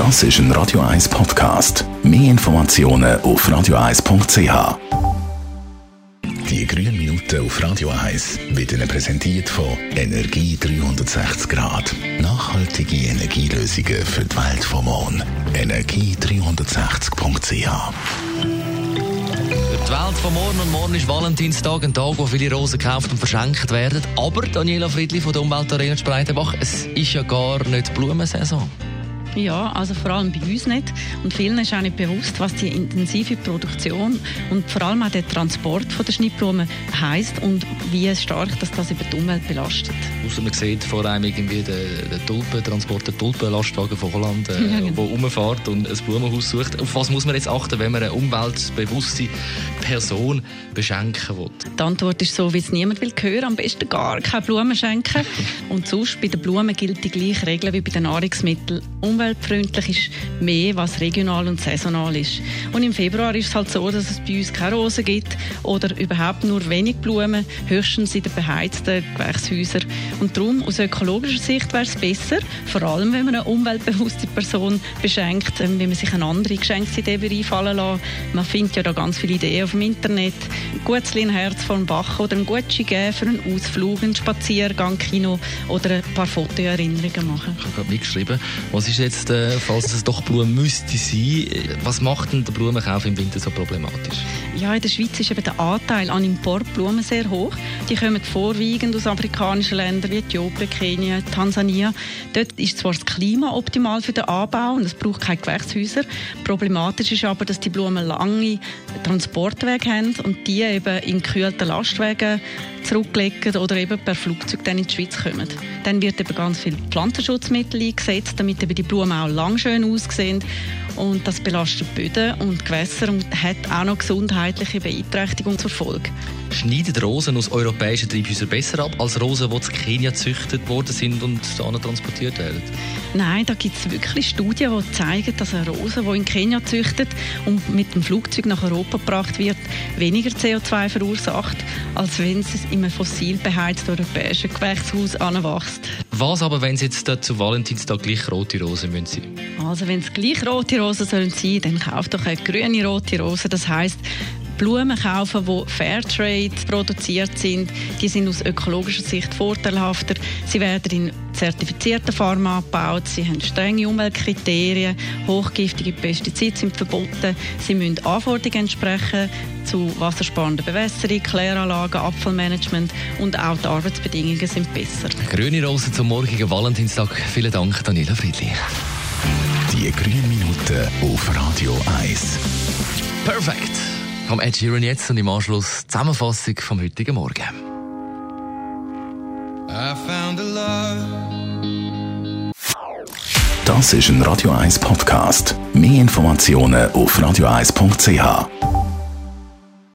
Das ist ein Radio 1 Podcast. Mehr Informationen auf radio1.ch. Die grünen Minuten auf Radio 1 wird Ihnen präsentiert von Energie 360 Grad. Nachhaltige Energielösungen für die Welt vom Morgen. Energie360.ch die Welt von morgen und morgen ist Valentinstag, ein Tag, wo viele Rosen gekauft und verschenkt werden. Aber Daniela Friedli von der Umweltarena Spreitenbach, es ist ja gar nicht Blumensaison. Ja, also vor allem bei uns nicht. Und vielen ist auch nicht bewusst, was die intensive Produktion und vor allem auch der Transport von der Schnittblumen heisst und wie stark dass das über die Umwelt belastet. Ausser man sieht vor allem irgendwie den, den Tulpentransport, den Tulpenlastwagen von Holland, äh, ja, genau. rumfährt und ein Blumenhaus sucht. Auf was muss man jetzt achten, wenn man eine umweltbewusste Person beschenken will? Die Antwort ist so, wie es niemand will hören, am besten gar keine Blumen schenken. und sonst bei den Blumen gilt die gleiche Regel wie bei den Nahrungsmitteln umweltfreundlich ist mehr, was regional und saisonal ist. Und im Februar ist es halt so, dass es bei uns keine Rosen gibt oder überhaupt nur wenig Blumen, höchstens in den beheizten Gewächshäusern. Und darum, aus ökologischer Sicht wäre es besser, vor allem wenn man eine umweltbewusste Person beschenkt, ähm, wenn man sich eine andere Geschenksidee einfallen lässt. Man findet ja da ganz viele Ideen auf dem Internet. Ein gutes Herz vom Bach oder ein Gucci geben für einen Ausflug, einen Spaziergang, Kino oder ein paar Fotoerinnerungen machen. Ich habe gerade mitgeschrieben, was ist jetzt, äh, falls es doch Blumen müsste sein, was macht denn der Blumenkauf im Winter so problematisch? Ja, in der Schweiz ist eben der Anteil an Importblumen sehr hoch. Die kommen vorwiegend aus afrikanischen Ländern wie Äthiopien, Kenia, Tansania. Dort ist zwar das Klima optimal für den Anbau und es braucht keine Gewächshäuser. Problematisch ist aber, dass die Blumen lange Transportwege haben und die eben in gekühlten Lastwagen zurücklegen oder eben per Flugzeug dann in die Schweiz kommen. Dann wird eben ganz viel Pflanzenschutzmittel eingesetzt, damit eben die Blumen auch lang schön aussehen und das belastet Böden und Gewässer und hat auch noch gesundheitliche Beeinträchtigungen zur Folge. Schneiden Rosen aus europäischen Treibhäusern besser ab als Rosen, die in Kenia gezüchtet worden sind und dahin transportiert werden? Nein, da gibt es wirklich Studien, die zeigen, dass eine Rose, die in Kenia gezüchtet und mit dem Flugzeug nach Europa gebracht wird, weniger CO2 verursacht, als wenn es in einem fossil beheizten europäischen Gewächshaus anwächst. Was aber, wenn es jetzt zu Valentinstag gleich rote Rosen sein müssen? Also wenn es gleich rote Rosen sollen sein, dann kauft doch eine grüne rote Rose. Das heißt, Blumen kaufen, die Fairtrade produziert sind. Die sind aus ökologischer Sicht vorteilhafter. Sie werden in zertifizierter Form angebaut. Sie haben strenge Umweltkriterien. Hochgiftige Pestizide sind verboten. Sie müssen Anforderungen entsprechen zu wassersparender Bewässerung, Kläranlagen, Abfallmanagement und auch die Arbeitsbedingungen sind besser. Grüne Rosen zum morgigen Valentinstag. Vielen Dank, Daniela Friedli. Die grünen Minuten auf Radio 1. Perfekt. Vom Ed Sheeran jetzt und im Anschluss Zusammenfassung vom heutigen Morgen. Das ist ein Radio 1 Podcast. Mehr Informationen auf radio1.ch.